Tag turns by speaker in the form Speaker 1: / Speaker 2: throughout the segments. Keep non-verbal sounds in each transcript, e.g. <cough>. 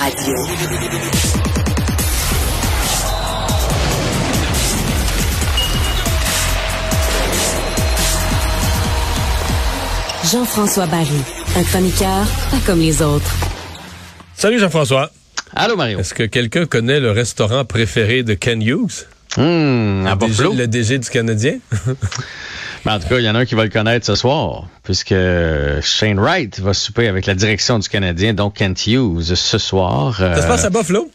Speaker 1: Radio. Jean-François Barry, un chroniqueur pas comme les autres.
Speaker 2: Salut Jean-François.
Speaker 3: Allô Mario.
Speaker 2: Est-ce que quelqu'un connaît le restaurant préféré de Ken Hughes?
Speaker 3: Hum, à
Speaker 2: le, DG,
Speaker 3: Buffalo.
Speaker 2: le DG du Canadien? <laughs>
Speaker 3: Ben, en tout cas, il y en a un qui va le connaître ce soir, puisque Shane Wright va souper avec la direction du Canadien, donc Kent Hughes, ce soir.
Speaker 2: Ça se
Speaker 3: Euh,
Speaker 2: passe à Buffalo?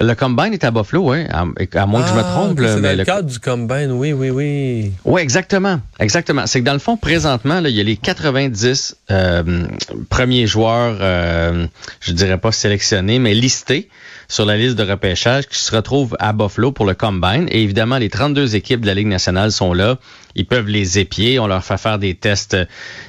Speaker 3: Le combine est à Buffalo, oui, à, à moins que je me trompe.
Speaker 2: ok,
Speaker 3: là,
Speaker 2: c'est dans le,
Speaker 3: le-
Speaker 2: cadre du combine, oui, oui, oui.
Speaker 3: Oui, exactement. Exactement. C'est que dans le fond, présentement, là, il y a les 90 euh, premiers joueurs, euh, je dirais pas sélectionnés, mais listés sur la liste de repêchage qui se retrouvent à Buffalo pour le Combine. Et évidemment, les 32 équipes de la Ligue nationale sont là. Ils peuvent les épier. On leur fait faire des tests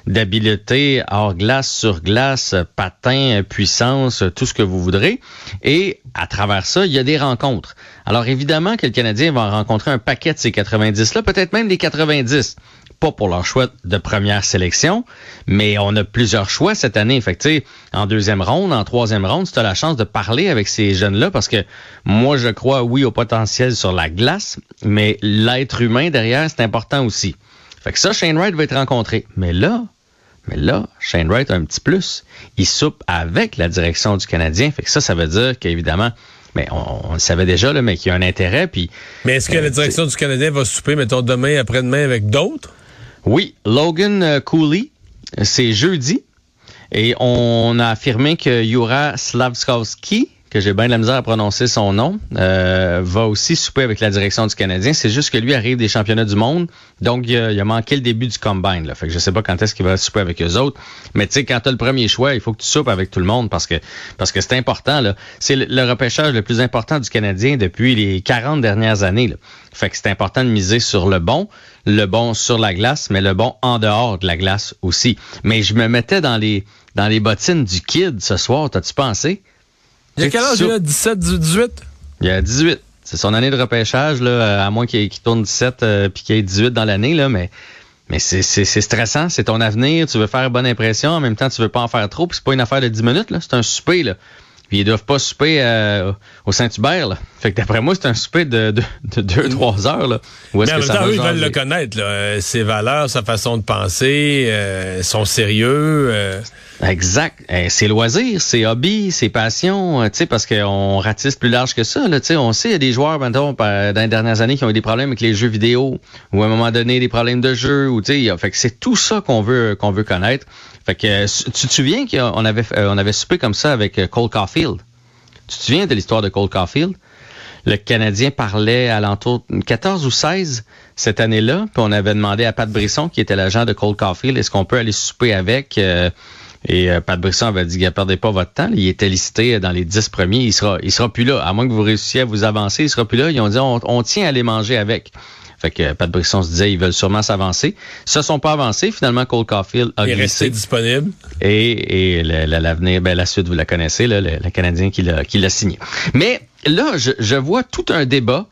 Speaker 3: d'habileté hors glace, sur glace, patin, puissance, tout ce que vous voudrez. Et à travers ça, il y a des rencontres. Alors évidemment que le Canadien va rencontrer un paquet de ces 90-là, peut-être même des 90 pas pour leur choix de première sélection, mais on a plusieurs choix cette année. Fait en deuxième ronde, en troisième ronde, tu as la chance de parler avec ces jeunes-là parce que moi, je crois, oui, au potentiel sur la glace, mais l'être humain derrière, c'est important aussi. Fait que ça, Shane Wright va être rencontré. Mais là, mais là, Shane Wright a un petit plus. Il soupe avec la direction du Canadien. Fait que ça, ça veut dire qu'évidemment, mais on, on le savait déjà, là, mais qu'il y a un intérêt. Puis
Speaker 2: Mais est-ce que
Speaker 3: Euh,
Speaker 2: la direction du Canadien va souper, mettons, demain, après-demain avec d'autres?
Speaker 3: Oui, Logan euh, Cooley, c'est jeudi. Et on a affirmé que Yura Slavskovski, que j'ai bien de la misère à prononcer son nom, euh, va aussi souper avec la direction du Canadien. C'est juste que lui arrive des championnats du monde, donc il a, a manqué le début du combine. Là. Fait que je sais pas quand est-ce qu'il va souper avec eux autres. Mais tu sais, quand tu as le premier choix, il faut que tu soupes avec tout le monde parce que parce que c'est important. C'est le, le repêchage le plus important du Canadien depuis les 40 dernières années. Là. Fait que c'est important de miser sur le bon, le bon sur la glace, mais le bon en dehors de la glace aussi. Mais je me mettais dans les dans les bottines du kid ce soir, t'as-tu pensé?
Speaker 2: Il y a quel âge,
Speaker 3: Soupe.
Speaker 2: là? 17, 18?
Speaker 3: Il y a 18. C'est son année de repêchage, là, à moins qu'il tourne 17 euh, puis qu'il ait 18 dans l'année, là, mais, mais c'est, stressant, c'est ton avenir, tu veux faire bonne impression, en même temps tu veux pas en faire trop, puis c'est pas une affaire de 10 minutes, là, c'est un souper, là. Puis ils doivent pas souper euh, au Saint-Hubert, là. Fait que d'après moi, c'est un souper de 2-3 heures, là. Où est-ce
Speaker 2: Mais en
Speaker 3: que
Speaker 2: même
Speaker 3: ça
Speaker 2: temps, eux, ils veulent le connaître, là. Euh, ses valeurs, sa façon de penser, euh, son sérieux.
Speaker 3: Exact. Eh, ses loisirs, ses hobbies, ses passions, euh, sais, parce qu'on ratisse plus large que ça. Là, on sait, il y a des joueurs, maintenant, dans les dernières années, qui ont eu des problèmes avec les jeux vidéo, ou à un moment donné, des problèmes de jeu, ou fait que c'est tout ça qu'on veut qu'on veut connaître. Fait que euh, tu te souviens qu'on avait euh, on avait soupé comme ça avec euh, Cole Caulfield? Tu te souviens de l'histoire de Cole Caulfield? Le Canadien parlait à l'entour de 14 ou 16 cette année-là, puis on avait demandé à Pat Brisson, qui était l'agent de Cole Caulfield, est-ce qu'on peut aller souper avec et euh, Pat Brisson avait dit, perdez pas votre temps. Il était listé dans les 10 premiers. Il sera, il sera plus là. À moins que vous réussissiez à vous avancer, il sera plus là. Ils ont dit, on, on tient à aller manger avec. Fait que euh, Pat Brisson se disait, ils veulent sûrement s'avancer. Ils se sont pas avancés. Finalement, Cole Caulfield a
Speaker 2: Il est
Speaker 3: glissé.
Speaker 2: resté disponible.
Speaker 3: Et, et l'avenir, ben, la suite, vous la connaissez, là, le, le Canadien qui l'a, qui l'a signé. Mais là, je, je vois tout un débat.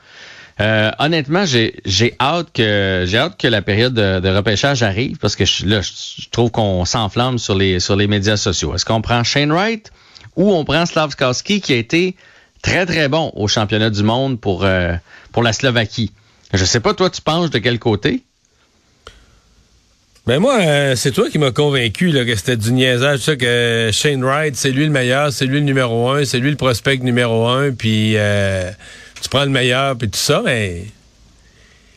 Speaker 3: Euh, honnêtement, j'ai, hâte que j'ai hâte que la période de, repêchage arrive parce que là, je, trouve qu'on s'enflamme sur les sur les médias sociaux. Est-ce qu'on prend Shane Wright ou on prend Slavskowski qui a été très très bon au championnat du monde pour euh, pour la Slovaquie? Je sais pas toi, tu penches de quel côté?
Speaker 2: Ben moi, euh, c'est toi qui m'as convaincu là, que c'était du niaisage, ça, que Shane Wright, c'est lui le meilleur, c'est lui le numéro un, c'est lui le prospect numéro un, puis tu prends le meilleur, puis tout ça, mais...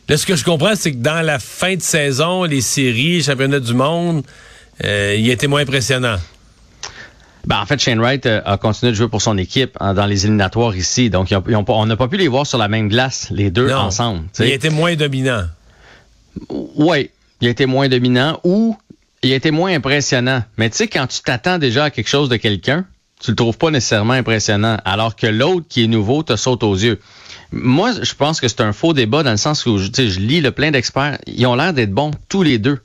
Speaker 2: Là, ce que je comprends, c'est que dans la fin de saison, les séries, championnat du monde, euh, il était moins impressionnant.
Speaker 3: Ben, en fait, Shane Wright euh, a continué de jouer pour son équipe hein, dans les éliminatoires ici. Donc, ils ont- ils ont pas- on n'a pas pu les voir sur la même glace, les deux
Speaker 2: Non.
Speaker 3: ensemble.
Speaker 2: Il était moins dominant.
Speaker 3: Oui, il a été moins dominant ou il a été moins impressionnant. Mais tu sais, quand tu t'attends déjà à quelque chose de quelqu'un, tu le trouves pas nécessairement impressionnant, alors que l'autre qui est nouveau te saute aux yeux. Moi, je pense que c'est un faux débat dans le sens où tu sais, je lis le plein d'experts. Ils ont l'air d'être bons tous les deux.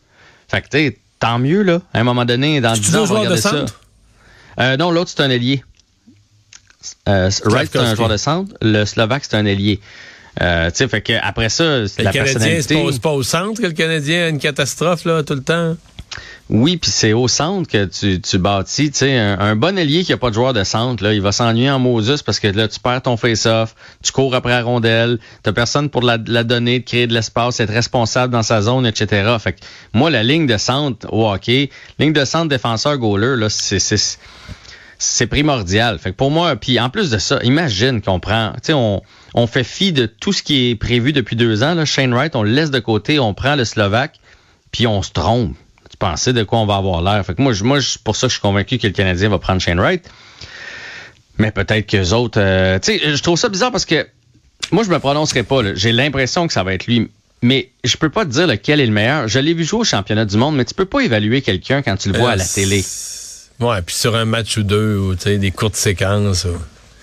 Speaker 3: Fait que tu sais, tant mieux, là. À un moment donné, dans
Speaker 2: C'est
Speaker 3: 10 ans, on
Speaker 2: de
Speaker 3: regarder ça. Euh, non, l'autre, c'est un ailier. Euh, Wright, c'est un joueur de centre. Le Slovaque, c'est un ailier. Euh, tu sais, fait que après ça, c'est
Speaker 2: Le
Speaker 3: la
Speaker 2: Canadien,
Speaker 3: personnalité.
Speaker 2: pas, c'est pas au centre que le Canadien a une catastrophe là, tout le temps.
Speaker 3: Oui, puis c'est au centre que tu, tu bâtis. Tu sais, un, bon ailier qui a pas de joueur de centre, là, il va s'ennuyer en Moses parce que là, tu perds ton face-off, tu cours après la rondelle, t'as personne pour la, la, donner, de créer de l'espace, être responsable dans sa zone, etc. Fait que moi, la ligne de centre au hockey, ligne de centre défenseur-goaler, là, c'est c'est primordial. Fait pour moi, puis en plus de ça, imagine qu'on prend, tu sais, on, on fait fi de tout ce qui est prévu depuis deux ans. Là. Shane Wright, on le laisse de côté, on prend le Slovaque, puis on se trompe. Pensais de quoi on va avoir l'air. Fait que moi, moi pour ça que je suis convaincu que le Canadien va prendre Shane Wright. Mais peut-être que autres. Euh, tu sais, je trouve ça bizarre parce que moi, je me prononcerai pas. J'ai l'impression que ça va être lui. Mais je peux pas te dire lequel est le meilleur. Je l'ai vu jouer au championnat du monde, mais tu peux pas évaluer quelqu'un quand tu le vois à la euh, télé.
Speaker 2: Ouais, puis sur un match ou deux, ou des courtes séquences.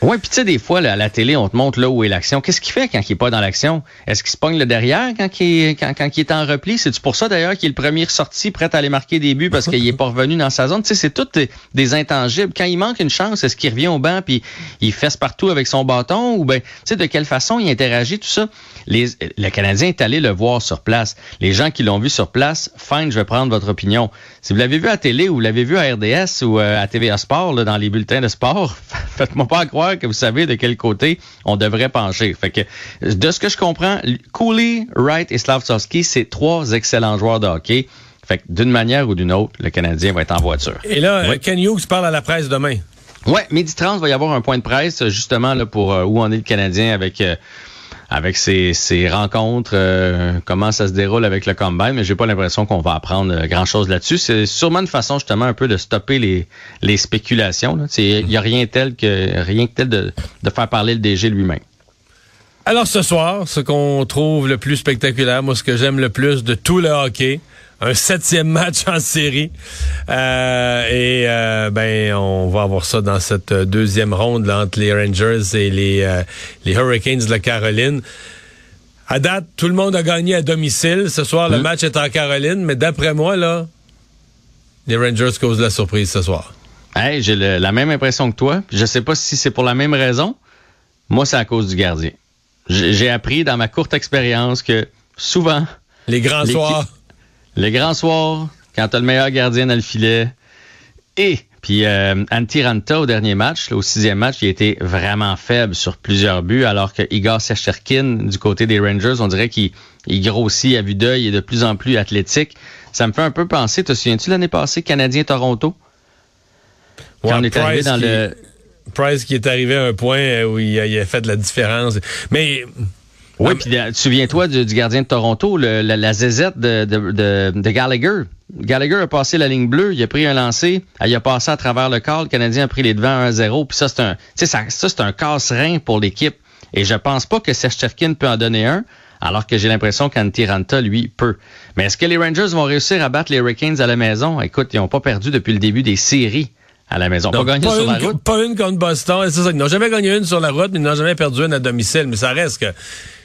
Speaker 3: Oui, puis tu sais, des fois, là, à la télé, on te montre là où est l'action. Qu'est-ce qu'il fait quand il est pas dans l'action? Est-ce qu'il se pogne le derrière quand il est, quand, il est en repli? C'est pour ça, d'ailleurs, qu'il est le premier sorti, prêt à aller marquer des buts parce qu'il est pas revenu dans sa zone? Tu sais, c'est tout des, intangibles. Quand il manque une chance, est-ce qu'il revient au banc puis il fesse partout avec son bâton? Ou ben, tu sais, de quelle façon il interagit, tout ça? Les, le Canadien est allé le voir sur place. Les gens qui l'ont vu sur place, fine, je vais prendre votre opinion. Si vous l'avez vu à télé ou vous l'avez vu à RDS ou euh, à TVA Sport, là, dans les bulletins de sport, <laughs> faites-moi pas croire que vous savez de quel côté on devrait pencher. Fait que, de ce que je comprends, Cooley, Wright et Slavsovski, c'est trois excellents joueurs de hockey. Fait que d'une manière ou d'une autre, le Canadien va être en voiture.
Speaker 2: Et là, Ken Hughes parle à la presse demain.
Speaker 3: Ouais, midi 30, va y avoir un point de presse justement là pour euh, où on est le Canadien avec euh, avec ces, rencontres, euh, comment ça se déroule avec le combine, mais j'ai pas l'impression qu'on va apprendre euh, grand-chose là-dessus. C'est sûrement une façon justement un peu de stopper les, les spéculations. Il n'y a rien tel que rien que tel de, de faire parler le DG lui-même.
Speaker 2: Alors ce soir, ce qu'on trouve le plus spectaculaire, moi ce que j'aime le plus de tout le hockey, un septième match en série. Euh, et euh, ben, on va avoir ça dans cette deuxième ronde entre les Rangers et les, euh, les Hurricanes de la Caroline. À date, tout le monde a gagné à domicile. Ce soir, le mm. match est en Caroline, mais d'après moi, là, les Rangers causent la surprise ce soir.
Speaker 3: Hey, j'ai la même impression que toi. Je sais pas si c'est pour la même raison. Moi, c'est à cause du gardien. J'ai appris dans ma courte expérience que souvent...
Speaker 2: Les grands soirs
Speaker 3: les grands soirs, quand t'as le meilleur gardien dans le filet. Et puis euh, Antiranta au dernier match, au sixième match, il était vraiment faible sur plusieurs buts, alors que Igor Secherkin du côté des Rangers, on dirait qu'il grossit à vue d'œil et de plus en plus athlétique. Ça me fait un peu penser, te souviens-tu l'année passée, Canadien-Toronto?
Speaker 2: Quand on est arrivé dans le... Price qui est arrivé à un point où il a, il a fait de la différence. Mais
Speaker 3: oui, puis souviens-toi du, gardien de Toronto, la, la zézette de, de, de, Gallagher. Gallagher a passé la ligne bleue, il a pris un lancer, il a passé à travers le corps, le Canadien a pris les devants 1-0, puis ça c'est un ça, ça c'est un casse-rein pour l'équipe. Et je pense pas que Serge peut en donner un, alors que j'ai l'impression qu'Antiranta, lui, peut. Mais est-ce que les Rangers vont réussir à battre les Hurricanes à la maison? Écoute, ils n'ont pas perdu depuis le début des séries à la maison.
Speaker 2: pas gagné sur la route. Pas une contre Boston. C'est ça. Ils n'ont jamais gagné une sur la route, mais ils n'ont jamais perdu une à domicile. Mais ça reste que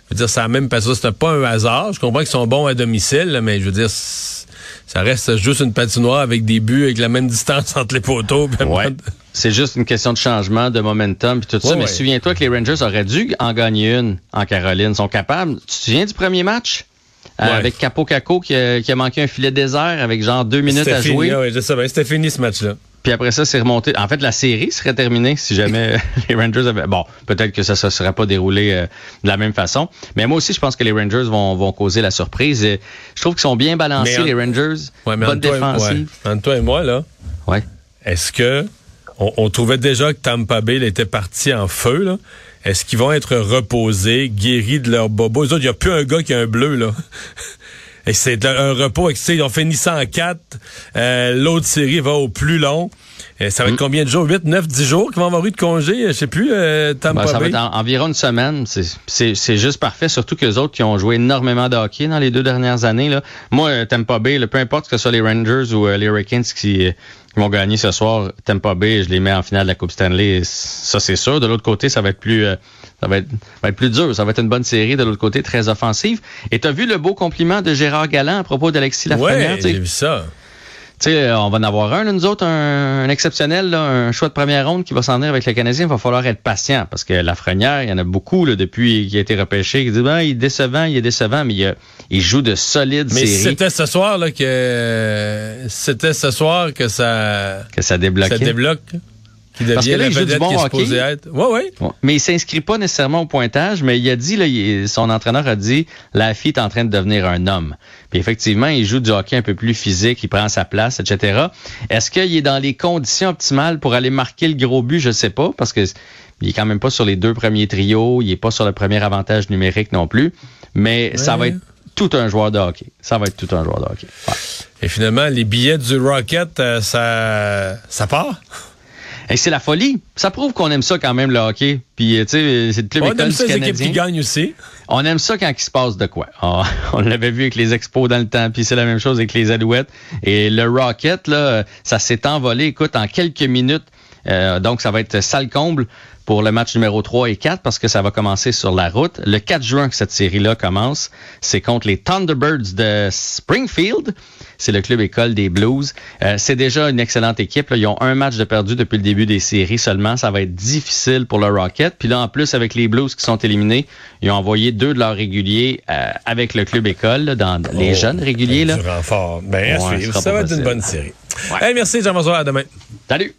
Speaker 2: je veux dire, ça même pas ça, c'était pas un hasard. Je comprends qu'ils sont bons à domicile, mais je veux dire, ça reste juste une patinoire avec des buts avec la même <laughs> distance entre les poteaux.
Speaker 3: Ouais. C'est juste une question de changement, de momentum puis tout ça. mais souviens-toi que les Rangers auraient dû en gagner une en Caroline. Ils sont capables. Tu te souviens du premier match? Euh, avec Capo Caco qui a, manqué un filet désert avec genre deux minutes à jouer.
Speaker 2: Oui, je sais bien. C'était fini ce match-là.
Speaker 3: Puis après ça, c'est remonté. En fait, la série serait terminée si jamais <laughs> <laughs> les Rangers avaient. Bon, peut-être que ça ne se serait pas déroulé euh, de la même façon. Mais moi aussi, je pense que les Rangers vont, vont causer la surprise. Et je trouve qu'ils sont bien balancés, les Rangers. Ouais, mais Bonne défensive.
Speaker 2: Entre toi et moi, là.
Speaker 3: Ouais.
Speaker 2: Est-ce que on, trouvait déjà que Tampa Bay était parti en feu, là? Est-ce qu'ils vont être reposés, guéris de leur bobo? Il n'y a plus un gars qui a un bleu, là. <laughs> Et c'est un repos. Ils ont fini ça en quatre. Euh, l'autre série va au plus long. Et ça va être mm. combien de jours? 8, 9, 10 jours qu'ils vont avoir eu de congé? Je sais plus, euh,
Speaker 3: ben, Ça va être environ une semaine. C'est juste parfait, surtout que les autres qui ont joué énormément de hockey dans les deux dernières années. Là. Moi, euh, Tampa Bay, peu importe que ce soit les Rangers ou les Hurricanes qui, vont gagner ce soir, Tampa Bay, je les mets en finale de la Coupe Stanley. Ça, c'est sûr. De l'autre côté, ça va être plus ça va être, plus dur. Ça va être une bonne série de l'autre côté, très offensive. Et tu as vu le beau compliment de Gérard Galland à propos d'Alexis Lafrenière?
Speaker 2: Oui, j'ai vu ça.
Speaker 3: Tu sais, on va en avoir un, nous autres, un, exceptionnel, un choix de première ronde qui va s'en venir avec le Canadien. Il va falloir être patient parce que la Frenière, il y en a beaucoup là, depuis qu'il a été repêché qui disent ben, il est décevant, il est décevant, mais il, il joue de solides
Speaker 2: mais
Speaker 3: séries.
Speaker 2: Mais c'était ce soir là que c'était ce soir que ça
Speaker 3: que ça débloque.
Speaker 2: Ça débloque. Qui devient Parce que là, il joue du bon hockey. Être. Ouais, ouais.
Speaker 3: ouais. Mais il s'inscrit pas nécessairement au pointage, mais il a dit, là, il, son entraîneur a dit, la fille est en train de devenir un homme. Puis effectivement, il joue du hockey un peu plus physique, il prend sa place, etc. Est-ce qu'il est dans les conditions optimales pour aller marquer le gros but? Je sais pas, parce que il est quand même pas sur les deux premiers trios, il est pas sur le premier avantage numérique non plus, mais ça va être tout un joueur de hockey. Ça va être tout un joueur de hockey.
Speaker 2: Et finalement, les billets du Rocket, euh, ça, ça part?
Speaker 3: Et c'est la folie. Ça prouve qu'on aime ça quand même, le hockey. Puis, tu sais, c'est le club
Speaker 2: On aime ça,
Speaker 3: les
Speaker 2: équipes qui gagnent aussi.
Speaker 3: On aime ça quand il se passe de quoi. On, <laughs> on l'avait vu avec les expos dans le temps, puis c'est la même chose avec les alouettes. Et le Rocket, là, ça s'est envolé, écoute, en quelques minutes. Euh, donc, ça va être sale comble pour le match numéro 3 et 4 parce que ça va commencer sur la route. Le 4 juin que cette série-là commence, c'est contre les Thunderbirds de Springfield. C'est le club école des Blues. Euh, c'est déjà une excellente équipe. Là. Ils ont un match de perdu depuis le début des séries seulement. Ça va être difficile pour le Rocket. Puis là, en plus, avec les Blues qui sont éliminés, ils ont envoyé deux de leurs réguliers euh, avec le club école, là, dans les
Speaker 2: oh,
Speaker 3: jeunes réguliers. Là.
Speaker 2: Du renfort. Ben, ouais, ça va être une bonne série.
Speaker 3: Ouais.
Speaker 2: Hey, merci, Jean-François. À demain.
Speaker 3: Salut.